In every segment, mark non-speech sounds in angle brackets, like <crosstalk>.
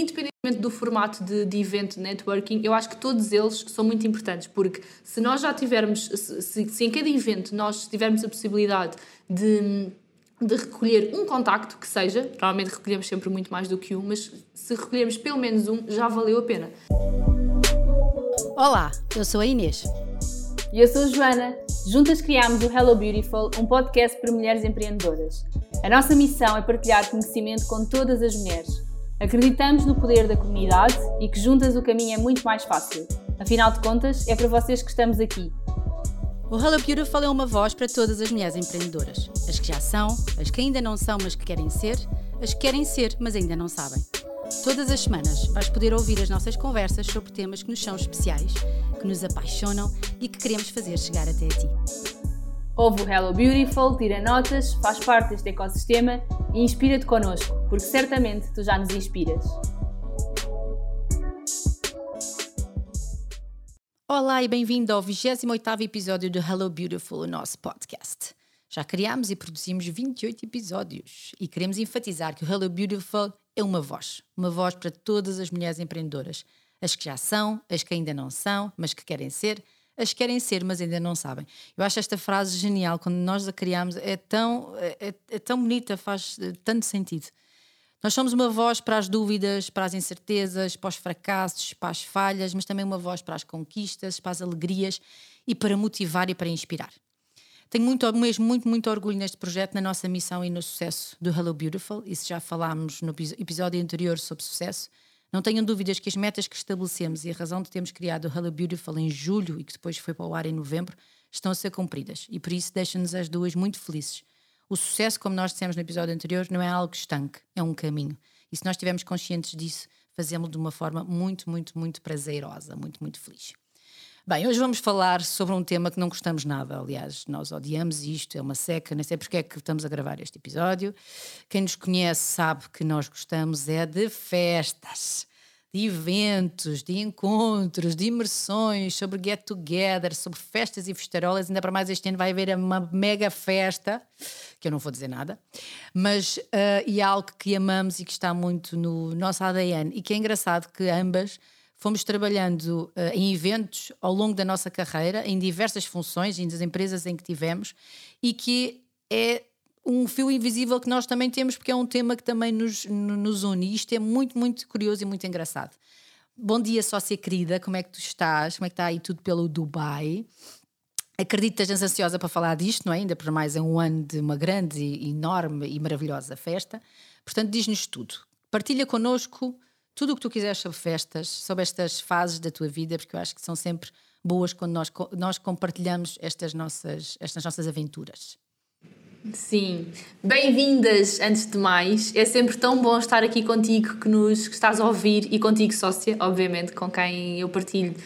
independentemente do formato de, de evento de networking, eu acho que todos eles são muito importantes, porque se nós já tivermos, se, se em cada evento nós tivermos a possibilidade de de recolher um contacto que seja, provavelmente recolhemos sempre muito mais do que um, mas se recolhermos pelo menos um, já valeu a pena. Olá, eu sou a Inês. E eu sou a Joana. Juntas criámos o Hello Beautiful, um podcast para mulheres empreendedoras. A nossa missão é partilhar conhecimento com todas as mulheres. Acreditamos no poder da comunidade e que juntas o caminho é muito mais fácil. Afinal de contas, é para vocês que estamos aqui. O Hello Beautiful é uma voz para todas as mulheres empreendedoras. As que já são, as que ainda não são, mas que querem ser, as que querem ser, mas ainda não sabem. Todas as semanas vais poder ouvir as nossas conversas sobre temas que nos são especiais, que nos apaixonam e que queremos fazer chegar até a ti. Ouve o Hello Beautiful, tira notas, faz parte deste ecossistema e inspira-te connosco, porque certamente tu já nos inspiras. Olá e bem-vindo ao 28º episódio do Hello Beautiful, o nosso podcast. Já criámos e produzimos 28 episódios e queremos enfatizar que o Hello Beautiful é uma voz, uma voz para todas as mulheres empreendedoras, as que já são, as que ainda não são, mas que querem ser, as que querem ser, mas ainda não sabem. Eu acho esta frase genial, quando nós a criamos, é tão, é, é tão bonita, faz eh, tanto sentido. Nós somos uma voz para as dúvidas, para as incertezas, para os fracassos, para as falhas, mas também uma voz para as conquistas, para as alegrias e para motivar e para inspirar. Tenho muito, mesmo muito, muito orgulho neste projeto, na nossa missão e no sucesso do Hello Beautiful. Isso já falámos no episódio anterior sobre sucesso. Não tenham dúvidas que as metas que estabelecemos e a razão de termos criado o Hello Beautiful em julho e que depois foi para o ar em novembro estão a ser cumpridas. E por isso deixam-nos as duas muito felizes o sucesso, como nós dissemos no episódio anterior, não é algo estanque, é um caminho. E se nós estivermos conscientes disso, fazemos de uma forma muito, muito, muito prazerosa, muito, muito feliz. Bem, hoje vamos falar sobre um tema que não gostamos nada. Aliás, nós odiamos isto, é uma seca, nem sei porque é que estamos a gravar este episódio. Quem nos conhece sabe que nós gostamos é de festas de eventos, de encontros, de imersões, sobre get together, sobre festas e festarolas. Ainda para mais este ano vai haver uma mega festa, que eu não vou dizer nada, mas uh, e é algo que amamos e que está muito no nosso ADN e que é engraçado que ambas fomos trabalhando uh, em eventos ao longo da nossa carreira, em diversas funções, em das empresas em que tivemos, e que é um fio invisível que nós também temos, porque é um tema que também nos, nos une. E isto é muito, muito curioso e muito engraçado. Bom dia, sócia querida, como é que tu estás? Como é que está aí tudo pelo Dubai? Acredito que estejas ansiosa para falar disto, não é? Ainda por mais é um ano de uma grande, enorme e maravilhosa festa. Portanto, diz-nos tudo. Partilha connosco tudo o que tu quiseres sobre festas, sobre estas fases da tua vida, porque eu acho que são sempre boas quando nós, nós compartilhamos estas nossas, estas nossas aventuras. Sim, bem-vindas antes de mais. É sempre tão bom estar aqui contigo que nos que estás a ouvir e contigo, sócia, obviamente, com quem eu partilho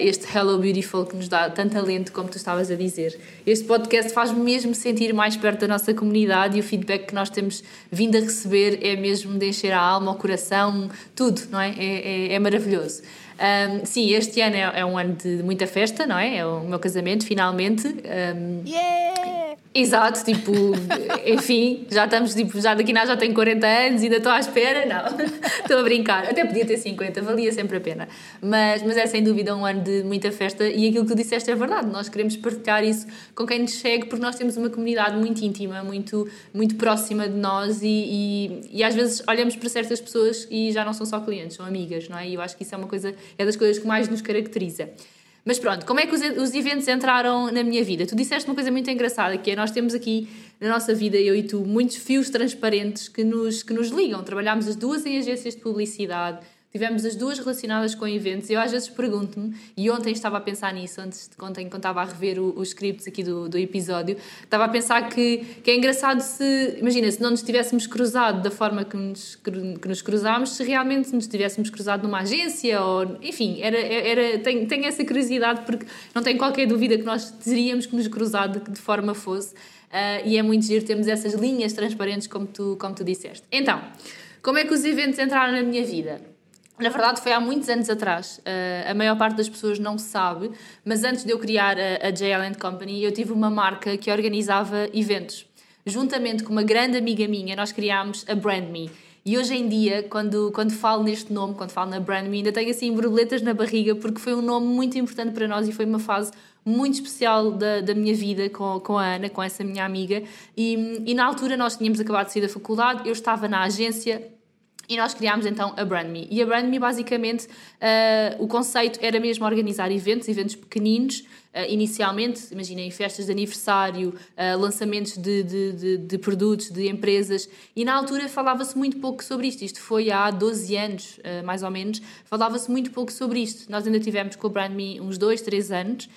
este Hello Beautiful que nos dá tanto talento como tu estavas a dizer. Este podcast faz-me mesmo sentir mais perto da nossa comunidade e o feedback que nós temos vindo a receber é mesmo de encher a alma, o coração, tudo, não é? É, é, é maravilhoso. Um, sim, este ano é, é, um ano de muita festa, não é? É o meu casamento, finalmente. Um, yeah! Exato, tipo, <laughs> enfim, já estamos, tipo, já daqui a já tenho 40 anos e ainda estou à espera, não, <laughs> estou a brincar, até podia ter 50, valia sempre a pena, mas, mas é sem dúvida um ano de muita festa e aquilo que tu disseste é verdade, nós queremos partilhar isso com quem nos segue porque nós temos uma comunidade muito íntima, muito, muito próxima de nós e, e, e às vezes olhamos para certas pessoas e já não são só clientes, são amigas, não é? E eu acho que isso é uma coisa, é das coisas que mais nos caracteriza. Mas pronto, como é que os, os eventos entraram na minha vida? Tu disseste uma coisa muito engraçada, que é nós temos aqui na nossa vida, eu e tu, muitos fios transparentes que nos, que nos ligam. Trabalhámos as duas em agências de publicidade, Tivemos as duas relacionadas com eventos. Eu às vezes pergunto-me, e ontem estava a pensar nisso, antes de ontem, quando estava a rever os scripts aqui do, do episódio, estava a pensar que, que é engraçado se, imagina, se não nos tivéssemos cruzado da forma que nos, que nos cruzámos, se realmente nos tivéssemos cruzado numa agência, ou enfim, era, era, tenho, tenho essa curiosidade porque não tenho qualquer dúvida que nós teríamos que nos cruzar de, de forma fosse. Uh, e é muito giro termos essas linhas transparentes, como tu, como tu disseste. Então, como é que os eventos entraram na minha vida? Na verdade, foi há muitos anos atrás. Uh, a maior parte das pessoas não sabe, mas antes de eu criar a, a Company, eu tive uma marca que organizava eventos. Juntamente com uma grande amiga minha, nós criámos a Brand Me. E hoje em dia, quando, quando falo neste nome, quando falo na Brand Me, ainda tenho assim borboletas na barriga, porque foi um nome muito importante para nós e foi uma fase muito especial da, da minha vida com, com a Ana, com essa minha amiga. E, e na altura nós tínhamos acabado de sair da faculdade, eu estava na agência e nós criámos então a Brand Me. E a Brand Me, basicamente, uh, o conceito era mesmo organizar eventos, eventos pequeninos, Uh, inicialmente, imaginem, festas de aniversário, uh, lançamentos de, de, de, de, produtos, de empresas, e na altura falava-se muito pouco sobre isto. Isto foi há 12 anos, uh, mais ou menos, falava-se muito pouco sobre isto. Nós ainda tivemos com o Brand Me uns 2, 3 anos,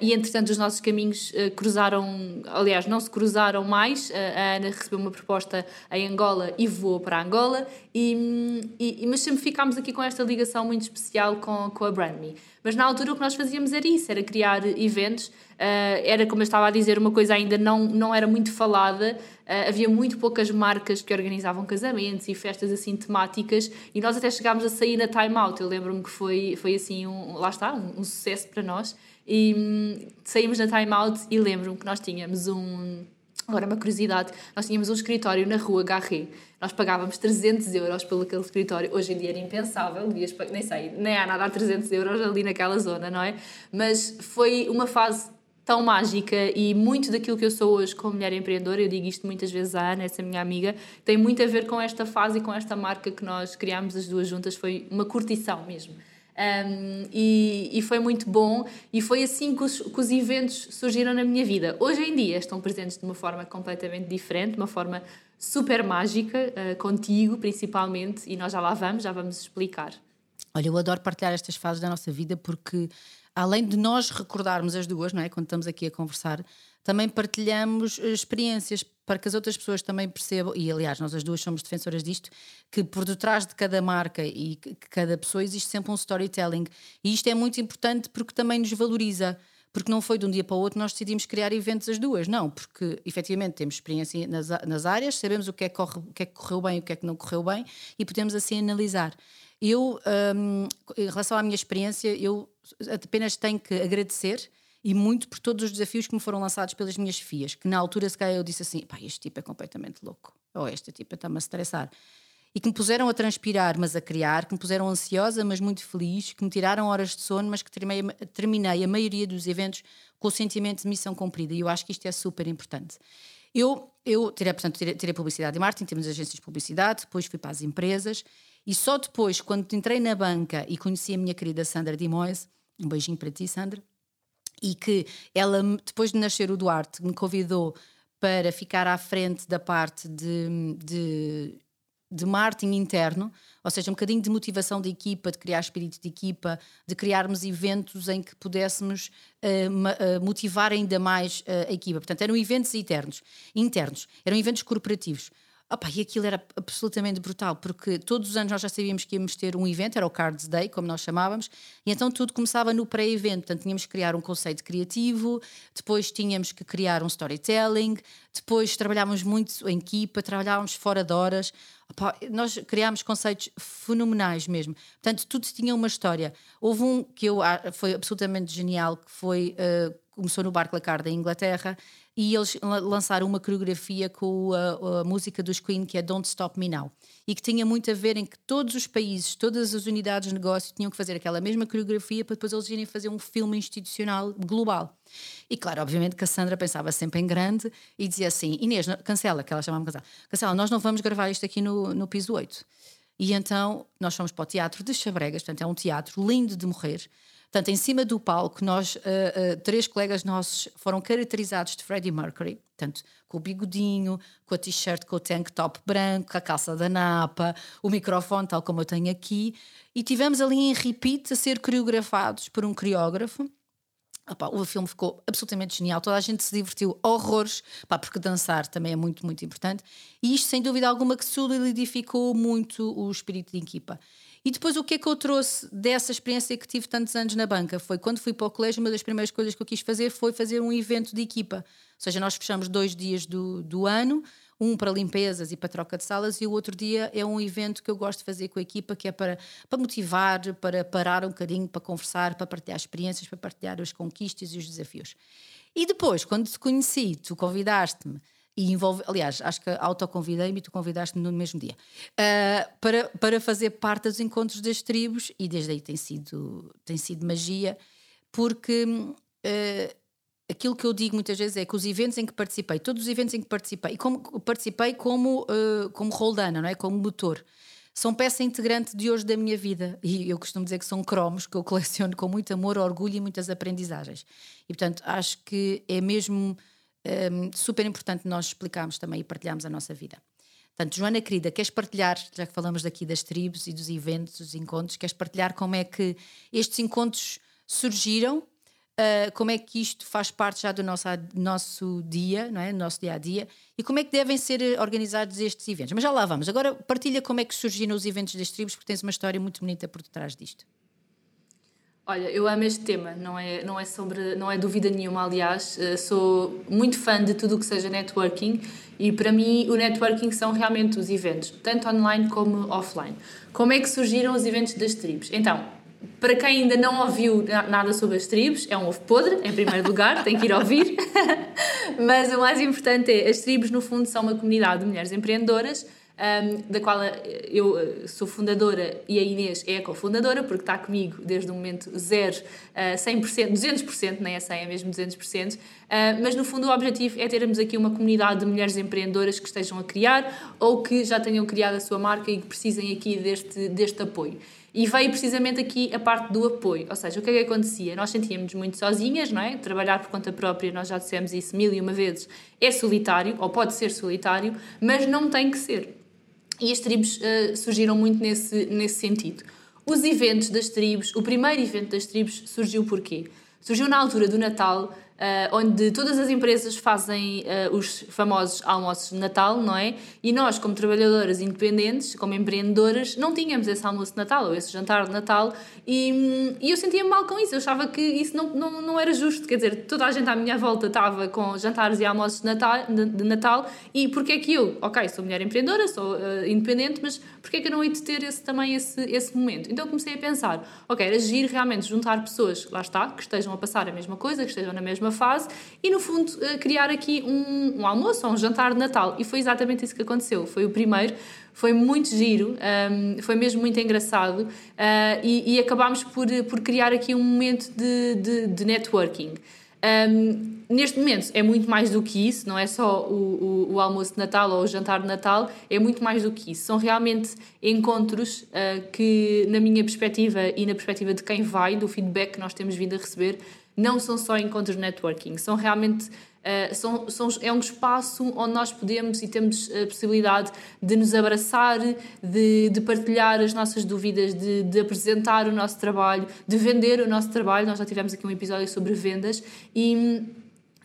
e entretanto os nossos caminhos cruzaram, aliás, não se cruzaram mais. a Ana recebeu uma proposta em Angola e voou para Angola, e, e, mas sempre ficámos aqui com esta ligação muito especial com, com a Brand Me. Mas na altura o que nós fazíamos era isso, era criar eventos. Uh, era, como eu estava a dizer, uma coisa ainda não, não era muito falada. Uh, havia muito poucas marcas que organizavam casamentos e festas assim temáticas e nós até chegámos a sair na Time Out. Eu lembro-me que foi, foi assim, um, lá está, um, um sucesso para nós. E hum, saímos na Time Out e lembro-me que nós tínhamos um Agora, uma curiosidade, nós tínhamos um escritório na rua Garré. Nós pagávamos 300 euros pelo aquele escritório. Hoje em dia era impensável, devias, nem sei, nem há nada a 300 euros ali naquela zona, não é? Mas foi uma fase tão mágica e muito daquilo que eu sou hoje como mulher empreendedora, eu digo isto muitas vezes à Ana, essa minha amiga, tem muito a ver com esta fase e com esta marca que nós criámos as duas juntas. Foi uma curtição mesmo. Um, e, e, foi muito bom, e foi assim que os, que os, eventos surgiram na minha vida. Hoje em dia estão presentes de uma forma completamente diferente, uma forma super mágica, uh, contigo principalmente, e nós já lá vamos, já vamos explicar. Olha, eu adoro partilhar estas fases da nossa vida porque, além de nós recordarmos as duas, não é? Quando estamos aqui a conversar, também partilhamos eh, experiências para que as outras pessoas também percebam, e aliás, nós as duas somos defensoras disto, que por detrás de cada marca e cada pessoa existe sempre um storytelling. E isto é muito importante porque também nos valoriza. Porque não foi de um dia para o outro nós decidimos criar eventos as duas, não, porque efetivamente temos experiência nas, nas áreas, sabemos o que, é que corre, o que é que correu bem e o que é que não correu bem e podemos assim analisar. Eu, um, em relação à minha experiência, eu apenas tenho que agradecer e muito por todos os desafios que me foram lançados pelas minhas filhas, que na altura se calhar eu disse assim, pá, este tipo é completamente louco, ou este tipo está-me a estressar. E que me puseram a transpirar, mas a criar, que me puseram ansiosa, mas muito feliz, que me tiraram horas de sono, mas que terminei, terminei a maioria dos eventos com o sentimento de missão cumprida. E eu acho que isto é super importante. Eu, eu tirei, portanto, tirei, tirei publicidade e marketing, temos agências de publicidade, depois fui para as empresas, e só depois, quando entrei na banca e conheci a minha querida Sandra Dimoes, um beijinho para ti, Sandra, e que ela, depois de nascer o Duarte, me convidou para ficar à frente da parte de, de, de marketing interno, ou seja, um bocadinho de motivação de equipa, de criar espírito de equipa, de criarmos eventos em que pudéssemos uh, motivar ainda mais uh, a equipa. Portanto, eram eventos internos, internos, eram eventos corporativos. Opa, e aquilo era absolutamente brutal, porque todos os anos nós já sabíamos que íamos ter um evento, era o Cards Day, como nós chamávamos, e então tudo começava no pré-evento. Portanto, tínhamos que criar um conceito criativo, depois tínhamos que criar um storytelling, depois trabalhávamos muito em equipa, trabalhávamos fora de horas. Opa, nós criámos conceitos fenomenais mesmo. Portanto, tudo tinha uma história. Houve um que eu foi absolutamente genial, que foi. Uh, começou no Barclaycard da Inglaterra e eles lançaram uma coreografia com a, a, música dos Queen que é Don't Stop Me Now e que tinha muito a ver em que todos os países, todas as unidades de negócio tinham que fazer aquela mesma coreografia para depois eles irem fazer um filme institucional global. E claro, obviamente que a Sandra pensava sempre em grande e dizia assim, Inês, cancela, que ela chamava cancela, cancela, nós não vamos gravar isto aqui no, no piso 8. E então nós fomos para o Teatro de Chabregas, portanto é um teatro lindo de morrer, Portanto, em cima do palco, nós, uh, uh, três colegas nossos foram caracterizados de Freddie Mercury, portanto, com o bigodinho, com a t-shirt, com o tank top branco, a calça da napa, o microfone, tal como eu tenho aqui, e tivemos ali em repeat a ser coreografados por um coreógrafo. Opa, o filme ficou absolutamente genial, toda a gente se divertiu horrores, pá, porque dançar também é muito, muito importante, e isto sem dúvida alguma que solidificou muito o espírito de equipa. E depois o que é que eu trouxe dessa experiência que tive tantos anos na banca? Foi quando fui para o colégio, uma das primeiras coisas que eu quis fazer foi fazer um evento de equipa. Ou seja, nós fechamos dois dias do, do ano, um para limpezas e para troca de salas, e o outro dia é um evento que eu gosto de fazer com a equipa, que é para, para motivar, para parar um bocadinho, para conversar, para partilhar experiências, para partilhar as conquistas e os desafios. E depois, quando te conheci, tu convidaste-me e envolve, aliás, acho que autoconvidei-me e tu convidaste-me no mesmo dia, uh, para, para fazer parte dos encontros das tribos e desde aí tem sido, tem sido magia, porque uh, aquilo que eu digo muitas vezes é que os eventos em que participei, todos os eventos em que participei, e como participei como, uh, como roldana, não é? Como motor, são peça integrante de hoje da minha vida. E eu costumo dizer que são cromos que eu coleciono com muito amor, orgulho e muitas aprendizagens. E portanto, acho que é mesmo um, super importante nós explicarmos também e partilharmos a nossa vida. Portanto, Joana querida, queres partilhar, já que falamos daqui das tribos e dos eventos, dos encontros, queres partilhar como é que estes encontros surgiram, uh, como é que isto faz parte já do nosso, nosso dia, não é? Do nosso dia a dia, e como é que devem ser organizados estes eventos. Mas já lá vamos. Agora partilha como é que surgiram os eventos das tribos, porque tens uma história muito bonita por detrás disto. Olha, eu amo este tema, não é, não é sobre, não é dúvida nenhuma, aliás, uh, sou muito fã de tudo o que seja networking e para mim o networking são realmente os eventos, tanto online como offline. Como é que surgiram os eventos das tribos? Então, para quem ainda não ouviu nada sobre as tribos, é um ovo podre, em primeiro lugar, tem que ir ouvir. <laughs> Mas o mais importante é, as tribos no fundo são uma comunidade de mulheres empreendedoras um, da qual eh, eu eh, sou fundadora e a Inês é a cofundadora, porque está comigo desde o momento zero, uh, 100%, 200%, nem é 100, é mesmo 200%. Uh, mas no fundo o objetivo é termos aqui uma comunidade de mulheres empreendedoras que estejam a criar ou que já tenham criado a sua marca e que precisem aqui deste, deste apoio. E veio precisamente aqui a parte do apoio, ou seja, o que é que acontecia? Nós sentíamos muito sozinhas, não é? Trabalhar por conta própria, nós já dissemos isso mil e uma vezes, é solitário, ou pode ser solitário, mas não tem que ser. E as tribos uh, surgiram muito nesse, nesse sentido. Os eventos das tribos, o primeiro evento das tribos surgiu por quê? Surgiu na altura do Natal, uh, onde todas as empresas fazem uh, os famosos almoços de Natal, não é? E nós, como trabalhadoras independentes, como empreendedoras, não tínhamos esse almoço de Natal ou esse jantar de Natal e, e eu sentia-me mal com isso. Eu achava que isso não, não, não era justo. Quer dizer, toda a gente à minha volta estava com jantares e almoços de Natal, de, de Natal e porquê é que eu, ok, sou mulher empreendedora, sou uh, independente, mas porquê é que eu não hei de ter esse, também esse, esse momento? Então comecei a pensar, ok, era agir realmente juntar pessoas, lá está, que estejam a passar a mesma coisa, que estejam na mesma fase e, no fundo, uh, criar aqui um, um almoço ou um jantar de Natal. E foi exatamente isso que aconteceu. Foi o primeiro foi muito giro, um, foi mesmo muito engraçado uh, e, e, acabámos por, por criar aqui um momento de, de, de networking. Um, neste momento é muito mais do que isso, não é só o, o, o, almoço de Natal ou o jantar de Natal, é muito mais do que isso. São realmente encontros uh, que, na minha perspectiva e na perspectiva de quem vai, do feedback que nós temos vindo a receber, não são só encontros networking, são realmente Uh, são, são, é um espaço onde nós podemos e temos a possibilidade de nos abraçar, de, de partilhar as nossas dúvidas, de, de, apresentar o nosso trabalho, de vender o nosso trabalho. Nós já tivemos aqui um episódio sobre vendas e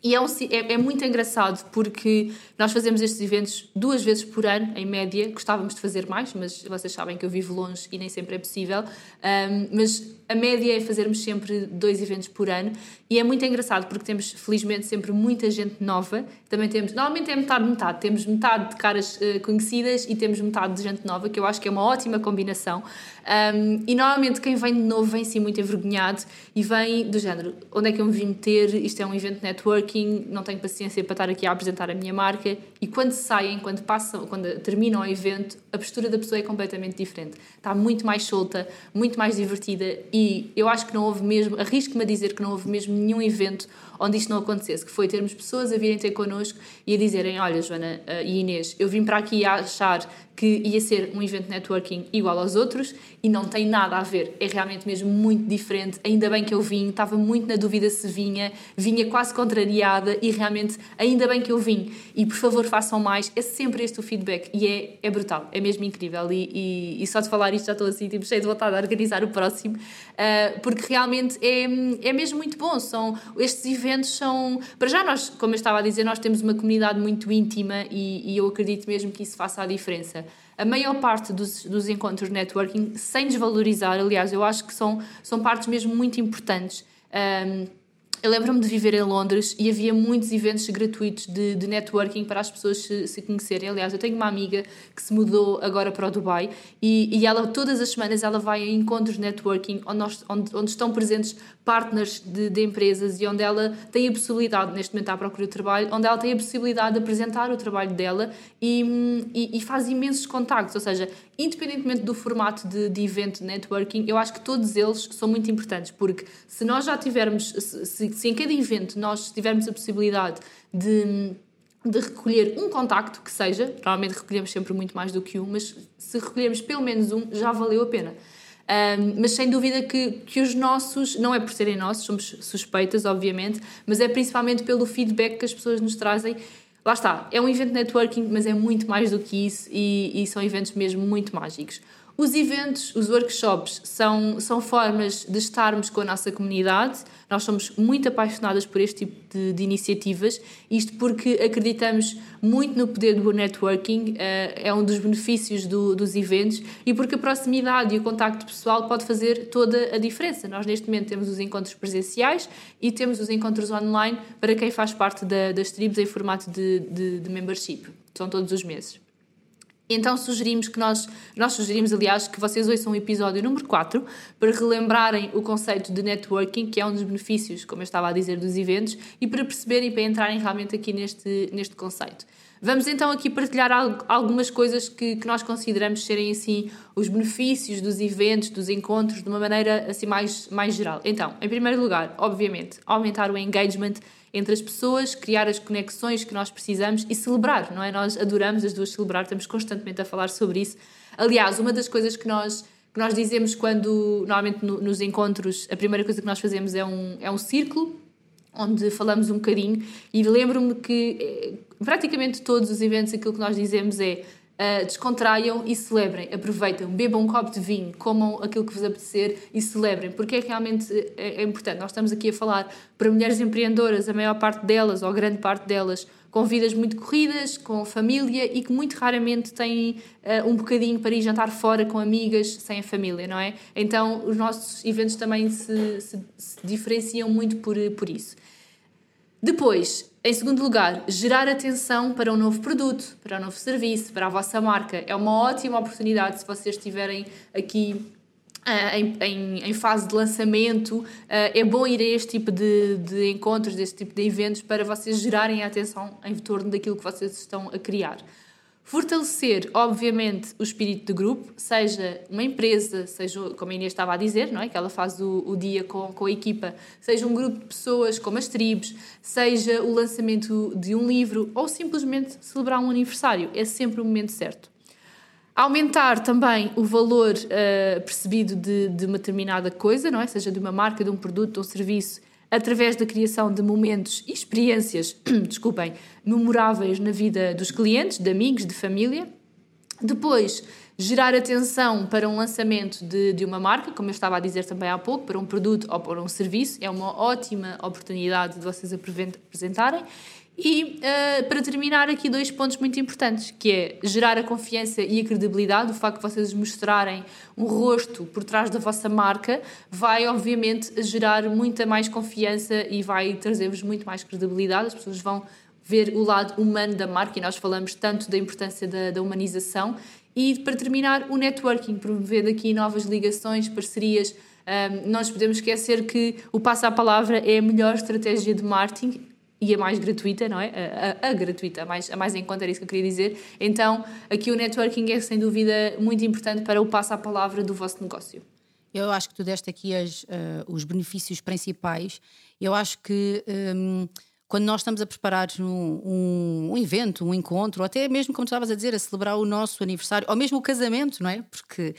e é, um, é, é, muito engraçado porque nós fazemos estes eventos duas vezes por ano, em média. Gostávamos de fazer mais, mas vocês sabem que eu vivo longe e nem sempre é possível. Um, mas a média é fazermos sempre dois eventos por ano e é muito engraçado porque temos, felizmente, sempre muita gente nova. Também temos, normalmente é metade, metade. Temos metade de caras uh, conhecidas e temos metade de gente nova, que eu acho que é uma ótima combinação. Um, e normalmente quem vem de novo vem sim muito envergonhado e vem do género: onde é que eu me vim meter? Isto é um evento networking, não tenho paciência para estar aqui a apresentar a minha marca. E quando saem, quando passam, quando terminam o evento, a postura da pessoa é completamente diferente. Está muito mais solta, muito mais divertida e eu acho que não houve mesmo, arrisco-me a dizer que não houve mesmo nenhum evento onde isto não acontecesse, que foi termos pessoas a virem ter connosco e a dizerem: Olha, Joana uh, e Inês, eu vim para aqui a achar que ia ser um evento networking igual aos outros e não tem nada a ver. É realmente mesmo muito diferente. Ainda bem que eu vim, estava muito na dúvida se vinha, vinha quase contrariada e realmente ainda bem que eu vim. E por favor façam mais. É sempre este o feedback e é, é brutal, é mesmo incrível. E, e, e só de falar isto já estou assim, tipo, cheio de vontade de organizar o próximo, uh, porque realmente é, é mesmo muito bom. São, estes eventos são. Para já, nós, como eu estava a dizer, nós temos uma comunidade muito íntima e, e eu acredito mesmo que isso faça a diferença a maior parte dos, dos encontros networking, sem desvalorizar, aliás, eu acho que são, são partes mesmo muito importantes. Um, eu lembro-me de viver em Londres e havia muitos eventos gratuitos de, de networking para as pessoas se, se, conhecerem. Aliás, eu tenho uma amiga que se mudou agora para o Dubai e, e ela, todas as semanas, ela vai a encontros de networking onde, nós, onde, onde estão presentes partners de, de, empresas e onde ela tem a possibilidade, neste momento à procura de trabalho, onde ela tem a possibilidade de apresentar o trabalho dela e, e, e faz imensos contactos. Ou seja, independentemente do formato de, de evento networking, eu acho que todos eles são muito importantes, porque se nós já tivermos, se, se em cada evento nós tivermos a possibilidade de de recolher um contacto que seja, normalmente recolhemos sempre muito mais do que um, mas se recolhermos pelo menos um, já valeu a pena. Um, mas sem dúvida que, que os nossos, não é por serem nossos, somos suspeitas, obviamente, mas é principalmente pelo feedback que as pessoas nos trazem lá está, é um evento networking, mas é muito mais do que isso e, e são eventos mesmo muito mágicos. Os eventos, os workshops, são, são formas de estarmos com a nossa comunidade. Nós somos muito apaixonadas por este tipo de, de iniciativas, isto porque acreditamos muito no poder do networking, uh, é um dos benefícios do, dos eventos, e porque a proximidade e o contacto pessoal pode fazer toda a diferença. Nós, neste momento, temos os encontros presenciais e temos os encontros online para quem faz parte da, das tribos em formato de, de, de membership. São todos os meses. Então sugerimos que nós, nós sugerimos, aliás, que vocês ouçam o episódio número 4 para relembrarem o conceito de networking, que é um dos benefícios, como eu estava a dizer, dos eventos, e para perceberem e para entrarem realmente aqui neste, neste conceito. Vamos então aqui partilhar algumas coisas que, que nós consideramos serem assim os benefícios dos eventos, dos encontros, de uma maneira assim mais, mais geral. Então, em primeiro lugar, obviamente, aumentar o engagement entre as pessoas, criar as conexões que nós precisamos e celebrar, não é? Nós adoramos as duas celebrar, estamos constantemente a falar sobre isso. Aliás, uma das coisas que nós que nós dizemos quando, normalmente no, nos encontros, a primeira coisa que nós fazemos é um, é um círculo, onde falamos um bocadinho, e lembro-me que eh, praticamente todos os eventos aquilo que nós dizemos é Uh, descontraiam e celebrem, aproveitem, bebam um copo de vinho, comam aquilo que vos apetecer e celebrem, porque é realmente é, é, importante. Nós estamos aqui a falar para mulheres empreendedoras, a maior parte delas, ou grande parte delas, com vidas muito corridas, com família e que muito raramente têm uh, um bocadinho para ir jantar fora com amigas sem a família, não é? Então os nossos eventos também se, se, se diferenciam muito por, por isso. Depois, em segundo lugar, gerar atenção para um novo produto, para um novo serviço, para a vossa marca. É uma ótima oportunidade se vocês estiverem aqui em, em, em, fase de lançamento. Uh, é bom ir a este tipo de, de encontros, deste tipo de eventos, para vocês gerarem a atenção em torno daquilo que vocês estão a criar. Fortalecer, obviamente, o espírito de grupo, seja uma empresa, seja, como a Inês estava a dizer, não é? que ela faz o, o dia com, com a equipa, seja um grupo de pessoas como as tribos, seja o lançamento de um livro ou simplesmente celebrar um aniversário. É sempre o momento certo. Aumentar também o valor uh, percebido de, de uma determinada coisa, não é? seja de uma marca, de um produto, de um serviço, através da criação de momentos e experiências, <clears throat> desculpem, memoráveis na vida dos clientes, de amigos, de família. Depois, gerar atenção para um lançamento de, de uma marca, como eu estava a dizer também há pouco, para um produto ou para um serviço, é uma ótima oportunidade de vocês apresentarem. E uh, para terminar, aqui dois pontos muito importantes, que é gerar a confiança e a credibilidade, o facto de vocês mostrarem um rosto por trás da vossa marca, vai obviamente gerar muita mais confiança e vai trazer-vos muito mais credibilidade, as pessoas vão ver o lado humano da marca e nós falamos tanto da importância da, da humanização. E para terminar, o networking, promover aqui novas ligações, parcerias, um, nós podemos esquecer que o passo à palavra é a melhor estratégia de marketing e a mais gratuita, não é? A, a, a, gratuita, a mais, a mais em conta, era isso que eu queria dizer. Então, aqui o networking é sem dúvida muito importante para o passo à palavra do vosso negócio. Eu acho que tu deste aqui as, uh, os benefícios principais. Eu acho que um, quando nós estamos a preparar um, um, um, evento, um encontro, ou até mesmo, como tu estavas a dizer, a celebrar o nosso aniversário, ou mesmo o casamento, não é? Porque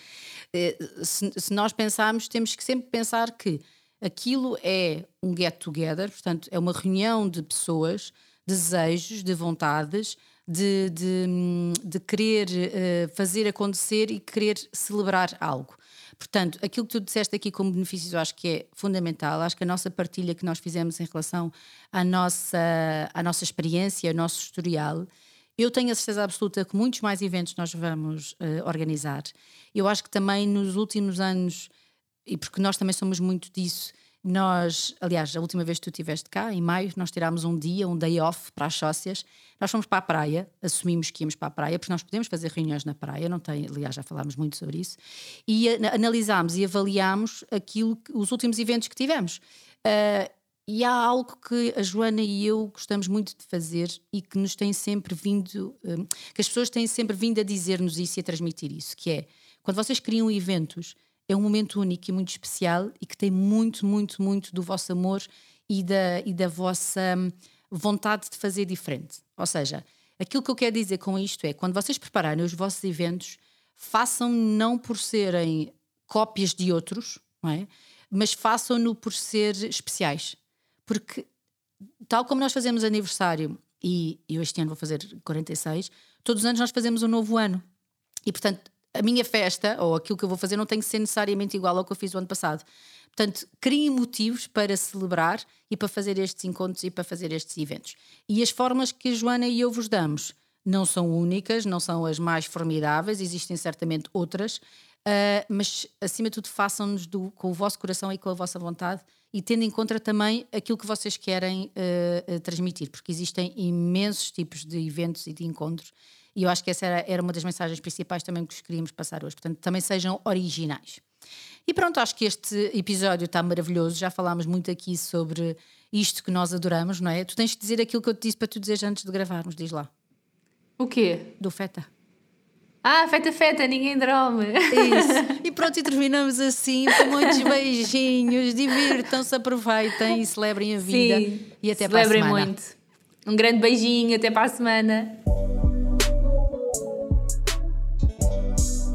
uh, se, se nós pensarmos, temos que sempre pensar que Aquilo é um get together, portanto, é uma reunião de pessoas, desejos, de vontades, de, de, de querer uh, fazer acontecer e querer celebrar algo. Portanto, aquilo que tu disseste aqui como benefícios, eu acho que é fundamental. Acho que a nossa partilha que nós fizemos em relação à nossa, à nossa experiência, ao nosso historial, eu tenho a certeza absoluta que muitos mais eventos nós vamos uh, organizar. Eu acho que também nos últimos anos e porque nós também somos muito disso, Nós, aliás, a última vez que tu estiveste cá, em maio, nós tirámos um dia, um day off para as sócias. Nós fomos para a praia, assumimos que íamos para a praia, porque nós podemos fazer reuniões na praia, não tem, aliás, já falámos muito sobre isso, e analisámos e avaliámos aquilo, os últimos eventos que tivemos. Uh, e há algo que a Joana e eu gostamos muito de fazer e que nos tem sempre vindo, uh, que as pessoas têm sempre vindo a dizer-nos isso e a transmitir isso, que é quando vocês criam eventos é um momento único e muito especial e que tem muito, muito, muito do vosso amor e da, e da vossa hum, vontade de fazer diferente. Ou seja, aquilo que eu quero dizer com isto é: quando vocês prepararem os vossos eventos, façam não por serem cópias de outros, é? mas façam-no por ser especiais. Porque, tal como nós fazemos aniversário, e eu este ano vou fazer 46, todos os anos nós fazemos um novo ano. E, portanto, a minha festa ou aquilo que eu vou fazer não tem que ser necessariamente igual ao que eu fiz o ano passado. Portanto, criem motivos para celebrar e para fazer estes encontros e para fazer estes eventos. E as formas que a Joana e eu vos damos não são únicas, não são as mais formidáveis, existem certamente outras, uh, mas acima de tudo façam-nos com o vosso coração e com a vossa vontade e tendo em conta também aquilo que vocês querem uh, transmitir, porque existem imensos tipos de eventos e de encontros e eu acho que essa era, era uma das mensagens principais também que queríamos passar hoje. Portanto, também sejam originais. E pronto, acho que este episódio está maravilhoso. Já falámos muito aqui sobre isto que nós adoramos, não é? Tu tens de dizer aquilo que eu te disse para tu dizeres antes de gravarmos, diz lá. O quê? Do feta. Ah, feta, feta, ninguém dorme. Isso. <laughs> E pronto, e terminamos assim, com muitos beijinhos. Divirtam-se, aproveitem e celebrem a vida. Sim, e até para a semana. Celebrem muito. Um grande beijinho, até para a semana.